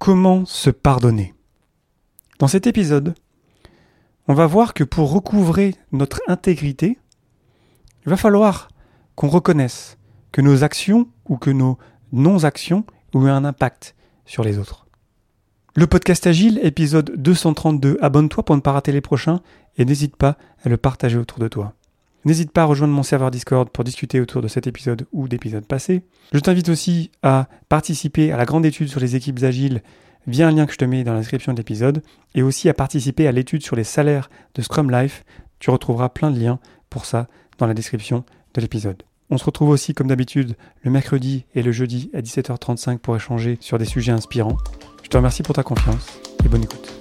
Comment se pardonner Dans cet épisode, on va voir que pour recouvrer notre intégrité, il va falloir qu'on reconnaisse que nos actions ou que nos non-actions ont eu un impact sur les autres. Le podcast Agile, épisode 232. Abonne-toi pour ne pas rater les prochains et n'hésite pas à le partager autour de toi. N'hésite pas à rejoindre mon serveur Discord pour discuter autour de cet épisode ou d'épisodes passés. Je t'invite aussi à participer à la grande étude sur les équipes agiles via un lien que je te mets dans la description de l'épisode et aussi à participer à l'étude sur les salaires de Scrum Life. Tu retrouveras plein de liens pour ça dans la description de l'épisode. On se retrouve aussi comme d'habitude le mercredi et le jeudi à 17h35 pour échanger sur des sujets inspirants. Je te remercie pour ta confiance et bonne écoute.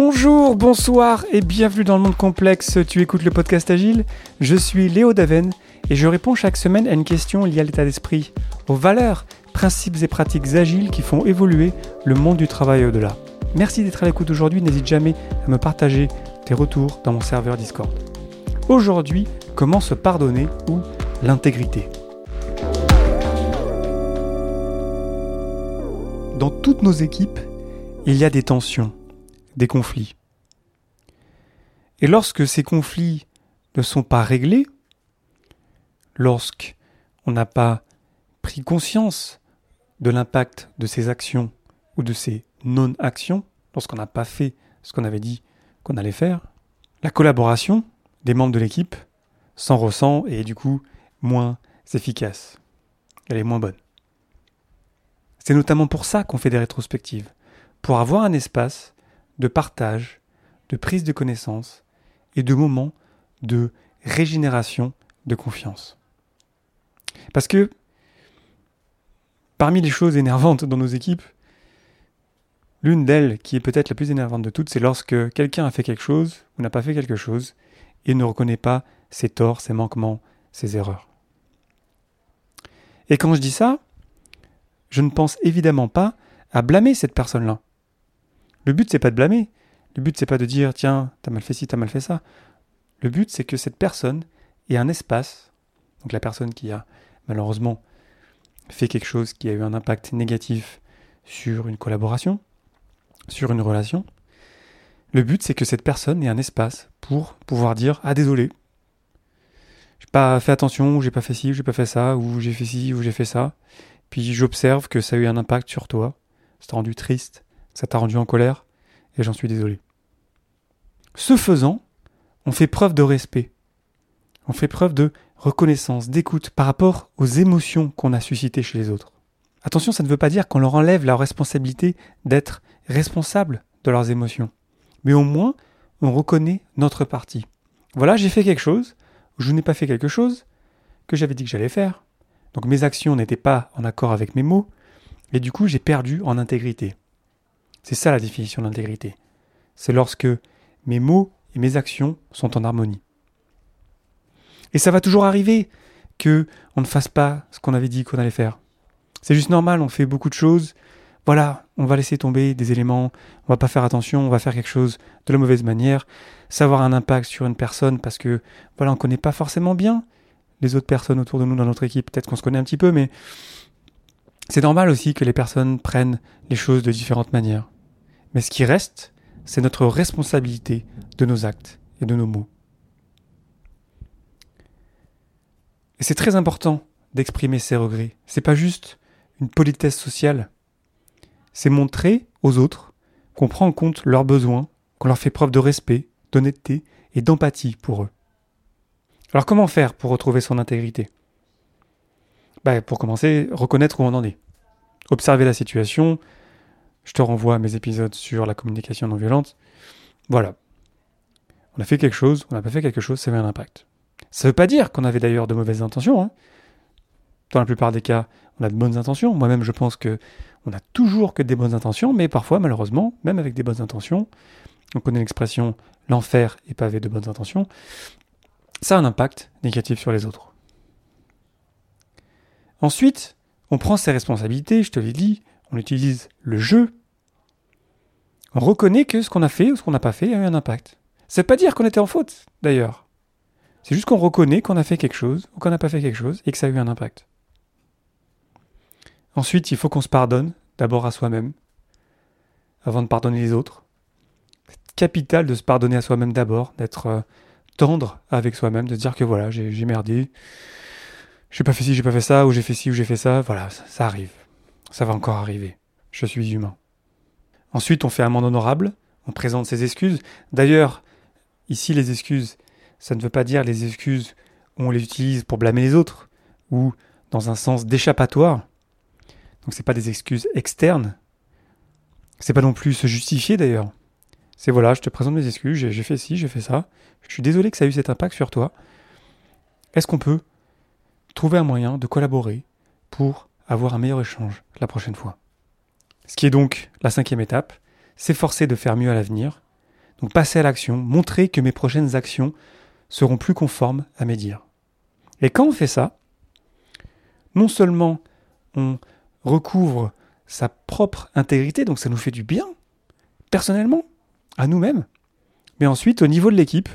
Bonjour, bonsoir et bienvenue dans le monde complexe. Tu écoutes le podcast Agile. Je suis Léo Daven et je réponds chaque semaine à une question liée à l'état d'esprit, aux valeurs, principes et pratiques agiles qui font évoluer le monde du travail au-delà. Merci d'être à l'écoute aujourd'hui. N'hésite jamais à me partager tes retours dans mon serveur Discord. Aujourd'hui, comment se pardonner ou l'intégrité? Dans toutes nos équipes, il y a des tensions des conflits. Et lorsque ces conflits ne sont pas réglés, lorsqu'on n'a pas pris conscience de l'impact de ces actions ou de ces non-actions, lorsqu'on n'a pas fait ce qu'on avait dit qu'on allait faire, la collaboration des membres de l'équipe s'en ressent et est du coup moins efficace. Elle est moins bonne. C'est notamment pour ça qu'on fait des rétrospectives, pour avoir un espace de partage, de prise de connaissance et de moments de régénération de confiance. Parce que parmi les choses énervantes dans nos équipes, l'une d'elles qui est peut-être la plus énervante de toutes, c'est lorsque quelqu'un a fait quelque chose ou n'a pas fait quelque chose et ne reconnaît pas ses torts, ses manquements, ses erreurs. Et quand je dis ça, je ne pense évidemment pas à blâmer cette personne-là. Le but, c'est pas de blâmer. Le but, c'est pas de dire, tiens, t'as mal fait ci, t'as mal fait ça. Le but, c'est que cette personne ait un espace, donc la personne qui a malheureusement fait quelque chose qui a eu un impact négatif sur une collaboration, sur une relation. Le but, c'est que cette personne ait un espace pour pouvoir dire, ah désolé, j'ai pas fait attention, ou j'ai pas fait ci, ou j'ai pas fait ça, ou j'ai fait ci, ou j'ai fait ça. Puis j'observe que ça a eu un impact sur toi, t'a rendu triste, ça t'a rendu en colère, et j'en suis désolé. Ce faisant, on fait preuve de respect. On fait preuve de reconnaissance, d'écoute par rapport aux émotions qu'on a suscitées chez les autres. Attention, ça ne veut pas dire qu'on leur enlève la responsabilité d'être responsable de leurs émotions. Mais au moins, on reconnaît notre partie. Voilà, j'ai fait quelque chose, ou je n'ai pas fait quelque chose que j'avais dit que j'allais faire. Donc mes actions n'étaient pas en accord avec mes mots, et du coup j'ai perdu en intégrité. C'est ça la définition d'intégrité. C'est lorsque mes mots et mes actions sont en harmonie. Et ça va toujours arriver que on ne fasse pas ce qu'on avait dit qu'on allait faire. C'est juste normal, on fait beaucoup de choses. Voilà, on va laisser tomber des éléments, on va pas faire attention, on va faire quelque chose de la mauvaise manière, savoir un impact sur une personne parce que voilà, on connaît pas forcément bien les autres personnes autour de nous dans notre équipe, peut-être qu'on se connaît un petit peu mais c'est normal aussi que les personnes prennent les choses de différentes manières. Mais ce qui reste, c'est notre responsabilité de nos actes et de nos mots. Et c'est très important d'exprimer ses regrets. C'est pas juste une politesse sociale. C'est montrer aux autres qu'on prend en compte leurs besoins, qu'on leur fait preuve de respect, d'honnêteté et d'empathie pour eux. Alors comment faire pour retrouver son intégrité? Bah, Pour commencer, reconnaître où on en est. Observer la situation, je te renvoie à mes épisodes sur la communication non violente. Voilà. On a fait quelque chose, on n'a pas fait quelque chose, ça avait un impact. Ça ne veut pas dire qu'on avait d'ailleurs de mauvaises intentions. Hein. Dans la plupart des cas, on a de bonnes intentions. Moi-même, je pense que on toujours que des bonnes intentions, mais parfois, malheureusement, même avec des bonnes intentions, on connaît l'expression l'enfer est pavé de bonnes intentions, ça a un impact négatif sur les autres. Ensuite, on prend ses responsabilités, je te l'ai dit, on utilise le jeu on reconnaît que ce qu'on a fait ou ce qu'on n'a pas fait a eu un impact. Ça veut pas dire qu'on était en faute, d'ailleurs. C'est juste qu'on reconnaît qu'on a fait quelque chose ou qu'on n'a pas fait quelque chose et que ça a eu un impact. Ensuite, il faut qu'on se pardonne, d'abord à soi-même, avant de pardonner les autres. C'est capital de se pardonner à soi-même d'abord, d'être euh, tendre avec soi-même, de dire que voilà, j'ai merdé, j'ai pas fait ci, j'ai pas fait ça, ou j'ai fait ci, ou j'ai fait ça, voilà, ça, arrive. Ça va encore arriver. Je suis humain. Ensuite, on fait amende honorable, on présente ses excuses. D'ailleurs, ici, les excuses, ça ne veut pas dire les excuses où on les utilise pour blâmer les autres, ou dans un sens d'échappatoire. Donc c'est pas des excuses externes. C'est pas non plus se justifier d'ailleurs. C'est voilà, je te présente mes excuses, j'ai fait ci, j'ai fait ça. Je suis désolé que ça a eu cet impact sur toi. Est-ce qu'on peut trouver un moyen de collaborer pour avoir un meilleur échange la prochaine fois? Ce qui est donc la cinquième étape, s'efforcer de faire mieux à l'avenir. Donc passer à l'action, montrer que mes prochaines actions seront plus conformes à mes dires. Et quand on fait ça, non seulement on recouvre sa propre intégrité, donc ça nous fait du bien, personnellement, à nous-mêmes, mais ensuite, au niveau de l'équipe,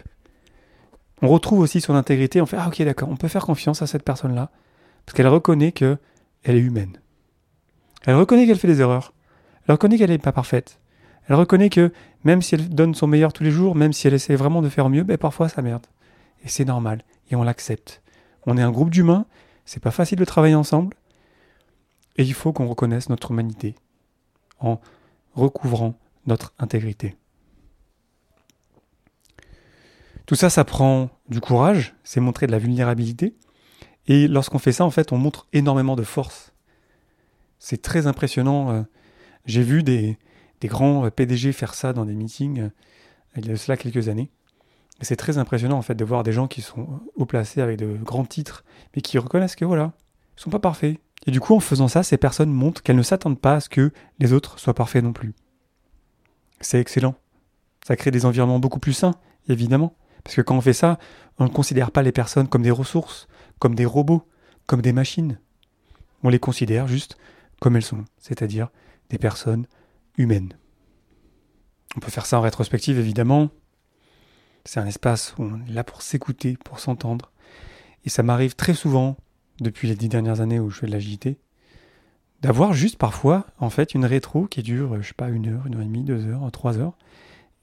on retrouve aussi son intégrité, on fait Ah ok d'accord, on peut faire confiance à cette personne-là, parce qu'elle reconnaît qu'elle est humaine. Elle reconnaît qu'elle fait des erreurs, elle reconnaît qu'elle n'est pas parfaite, elle reconnaît que même si elle donne son meilleur tous les jours, même si elle essaie vraiment de faire mieux, ben parfois ça merde. Et c'est normal, et on l'accepte. On est un groupe d'humains, c'est pas facile de travailler ensemble, et il faut qu'on reconnaisse notre humanité en recouvrant notre intégrité. Tout ça, ça prend du courage, c'est montrer de la vulnérabilité. Et lorsqu'on fait ça, en fait, on montre énormément de force. C'est très impressionnant. Euh, j'ai vu des, grands euh, PDG faire ça dans des meetings euh, il y a cela quelques années. C'est très impressionnant, en fait, de voir des gens qui sont haut placés avec de grands titres, mais qui reconnaissent que voilà, ils sont pas parfaits. Et du coup, en faisant ça, ces personnes montrent qu'elles ne s'attendent pas à ce que les autres soient parfaits non plus. C'est excellent. Ça crée des environnements beaucoup plus sains, évidemment. Parce que quand on fait ça, on ne considère pas les personnes comme des ressources, comme des robots, comme des machines. On les considère juste comme elles sont, c'est-à-dire personnes humaines. On peut faire ça en rétrospective, évidemment. C'est un espace où on est là pour s'écouter, pour s'entendre. Et ça m'arrive très souvent, depuis les dix dernières années où je fais de l'agilité, d'avoir juste parfois, en fait, une rétro qui dure, je sais pas, une heure, une heure et demie, deux heures, trois heures,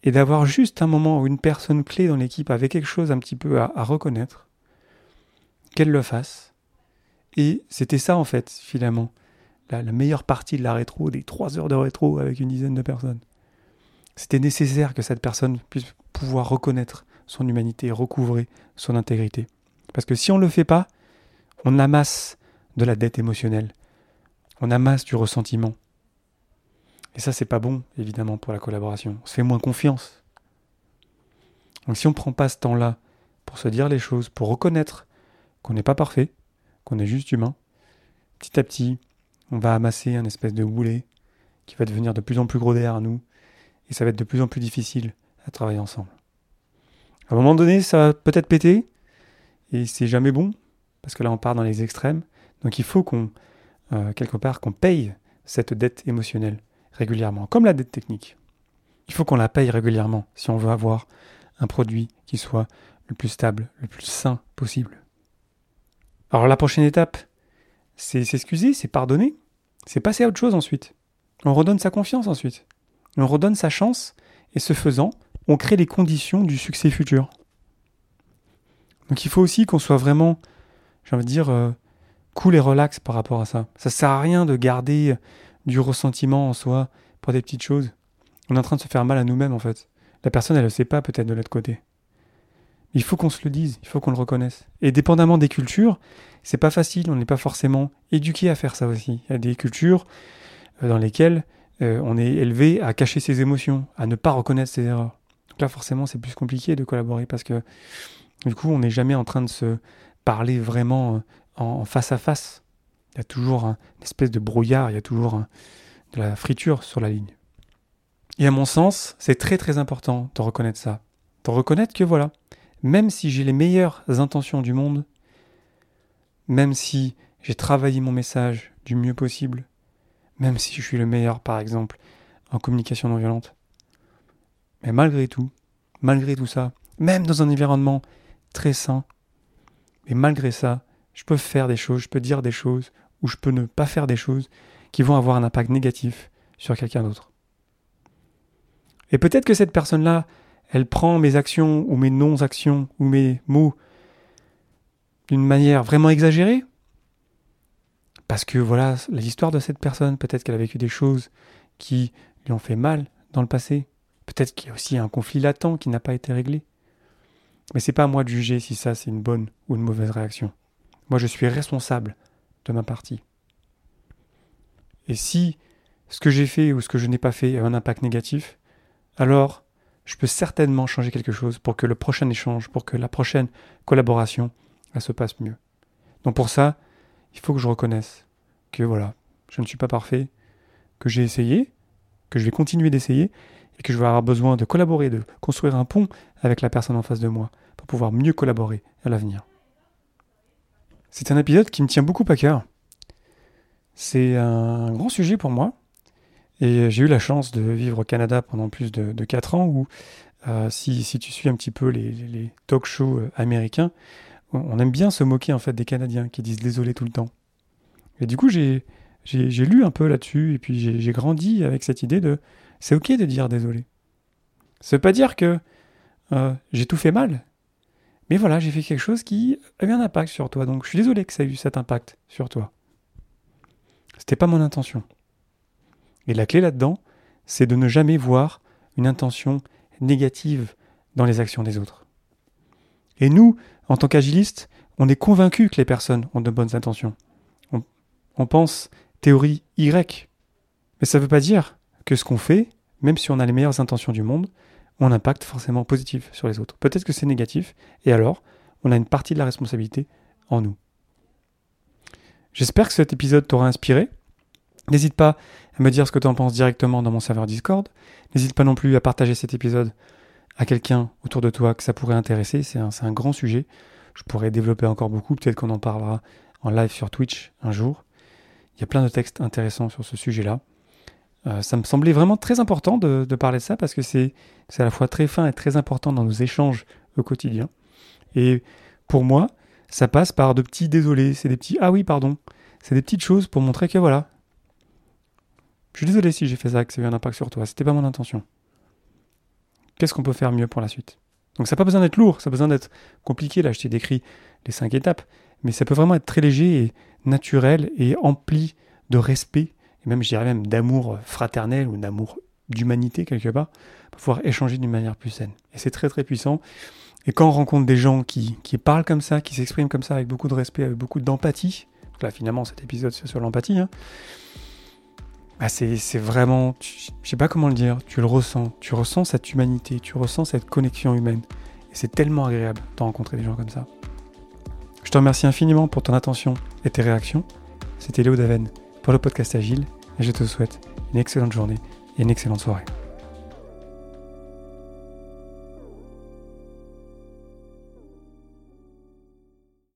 et d'avoir juste un moment où une personne clé dans l'équipe avait quelque chose un petit peu à, reconnaître, qu'elle le fasse. Et c'était ça en fait, finalement, la, meilleure partie de la rétro, des trois heures de rétro avec une dizaine de personnes. C'était nécessaire que cette personne puisse pouvoir reconnaître son humanité, recouvrer son intégrité. Parce que si on ne le fait pas, on amasse de la dette émotionnelle, on amasse du ressentiment, et ça, c'est pas bon, évidemment, pour la collaboration. On se fait moins confiance. Donc si on ne prend pas ce temps-là pour se dire les choses, pour reconnaître qu'on n'est pas parfait, qu'on est juste humain, petit à petit, on va amasser un espèce de boulet qui va devenir de plus en plus gros derrière nous, et ça va être de plus en plus difficile à travailler ensemble. À un moment donné, ça va peut-être péter, et c'est jamais bon, parce que là on part dans les extrêmes. Donc il faut qu'on, euh, quelque part, qu'on paye cette dette émotionnelle régulièrement, comme la dette technique. Il faut qu'on la paye régulièrement si on veut avoir un produit qui soit le plus stable, le plus sain possible. Alors la prochaine étape, c'est s'excuser, c'est pardonner, c'est passer à autre chose ensuite. On redonne sa confiance ensuite. On redonne sa chance, et ce faisant, on crée les conditions du succès futur. Donc il faut aussi qu'on soit vraiment, j'ai envie dire, euh, cool et relax par rapport à ça. Ça sert à rien de garder du ressentiment en soi pour des petites choses. On est en train de se faire mal à nous-mêmes en fait. La personne, elle ne le sait pas peut-être de l'autre côté. Il faut qu'on se le dise, il faut qu'on le reconnaisse. Et dépendamment des cultures, c'est pas facile, on n'est pas forcément éduqué à faire ça aussi. Il y a des cultures euh, dans lesquelles euh, on est élevé à cacher ses émotions, à ne pas reconnaître ses erreurs. Donc là, forcément, c'est plus compliqué de collaborer parce que du coup, on n'est jamais en train de se parler vraiment euh, en face à face. Il y a toujours une espèce de brouillard, il y a toujours de la friture sur la ligne. Et à mon sens, c'est très très important de reconnaître ça. De reconnaître que voilà, même si j'ai les meilleures intentions du monde, même si j'ai travaillé mon message du mieux possible, même si je suis le meilleur par exemple en communication non violente, mais malgré tout, malgré tout ça, même dans un environnement très sain, Et malgré ça, je peux faire des choses, je peux dire des choses, ou je peux ne pas faire des choses qui vont avoir un impact négatif sur quelqu'un d'autre. Et peut-être que cette personne-là, elle prend mes actions ou mes non-actions ou mes mots d'une manière vraiment exagérée. Parce que voilà, l'histoire de cette personne, peut-être qu'elle a vécu des choses qui lui ont fait mal dans le passé. Peut-être qu'il y a aussi un conflit latent qui n'a pas été réglé. Mais c'est pas à moi de juger si ça c'est une bonne ou une mauvaise réaction. Moi je suis responsable de ma partie. Et si ce que j'ai fait ou ce que je n'ai pas fait a un impact négatif, alors je peux certainement changer quelque chose pour que le prochain échange, pour que la prochaine collaboration, elle se passe mieux. Donc pour ça, il faut que je reconnaisse que voilà, je ne suis pas parfait, que j'ai essayé, que je vais continuer d'essayer, et que je vais avoir besoin de collaborer, de construire un pont avec la personne en face de moi, pour pouvoir mieux collaborer à l'avenir. C'est un épisode qui me tient beaucoup à cœur. C'est un grand sujet pour moi, et j'ai eu la chance de vivre au Canada pendant plus de, de 4 ans, où euh, si, tu suis un petit peu les, talk shows euh, américains, on aime bien se moquer en fait des Canadiens qui disent désolé tout le temps. Et du coup, j'ai lu un peu là-dessus, et puis j'ai grandi avec cette idée de c'est ok de dire désolé. Ça veut pas dire que euh, j'ai tout fait mal, mais voilà, j'ai fait quelque chose qui a eu un impact sur toi, donc je suis désolé que ça ait eu cet impact sur toi. C'était pas mon intention. Et la clé là-dedans, c'est de ne jamais voir une intention négative dans les actions des autres. Et nous, en tant qu'agilistes, on est convaincus que les personnes ont de bonnes intentions. On, on pense théorie Y. Mais ça ne veut pas dire que ce qu'on fait, même si on a les meilleures intentions du monde, ont un impact forcément positif sur les autres. Peut-être que c'est négatif, et alors, on a une partie de la responsabilité en nous. J'espère que cet épisode t'aura inspiré. N'hésite pas à me dire ce que tu en penses directement dans mon serveur Discord. N'hésite pas non plus à partager cet épisode à quelqu'un autour de toi que ça pourrait intéresser. C'est un, grand sujet. Je pourrais développer encore beaucoup. Peut-être qu'on en parlera en live sur Twitch un jour. Il y a plein de textes intéressants sur ce sujet-là. Euh, ça me semblait vraiment très important de, de parler de ça parce que c'est à la fois très fin et très important dans nos échanges au quotidien. Et pour moi, ça passe par de petits désolés, c'est des petits ah oui, pardon. C'est des petites choses pour montrer que voilà, je suis désolé si j'ai fait ça, que ça a eu un impact sur toi. C'était pas mon intention. Qu'est-ce qu'on peut faire mieux pour la suite? Donc ça n'a pas besoin d'être lourd, ça a besoin d'être compliqué. Là, je t'ai décrit les cinq étapes, mais ça peut vraiment être très léger et naturel et empli de respect, et même, je dirais même, d'amour fraternel ou d'amour d'humanité quelque part, pour pouvoir échanger d'une manière plus saine. Et c'est très très puissant. Et quand on rencontre des gens qui, parlent comme ça, qui s'expriment comme ça avec beaucoup de respect, avec beaucoup d'empathie, là finalement cet épisode c'est sur l'empathie, hein, bah c'est vraiment, je sais pas comment le dire, tu le ressens, tu ressens cette humanité, tu ressens cette connexion humaine. Et c'est tellement agréable de rencontrer des gens comme ça. Je te remercie infiniment pour ton attention et tes réactions. C'était Léo Daven pour le podcast Agile et je te souhaite une excellente journée et une excellente soirée.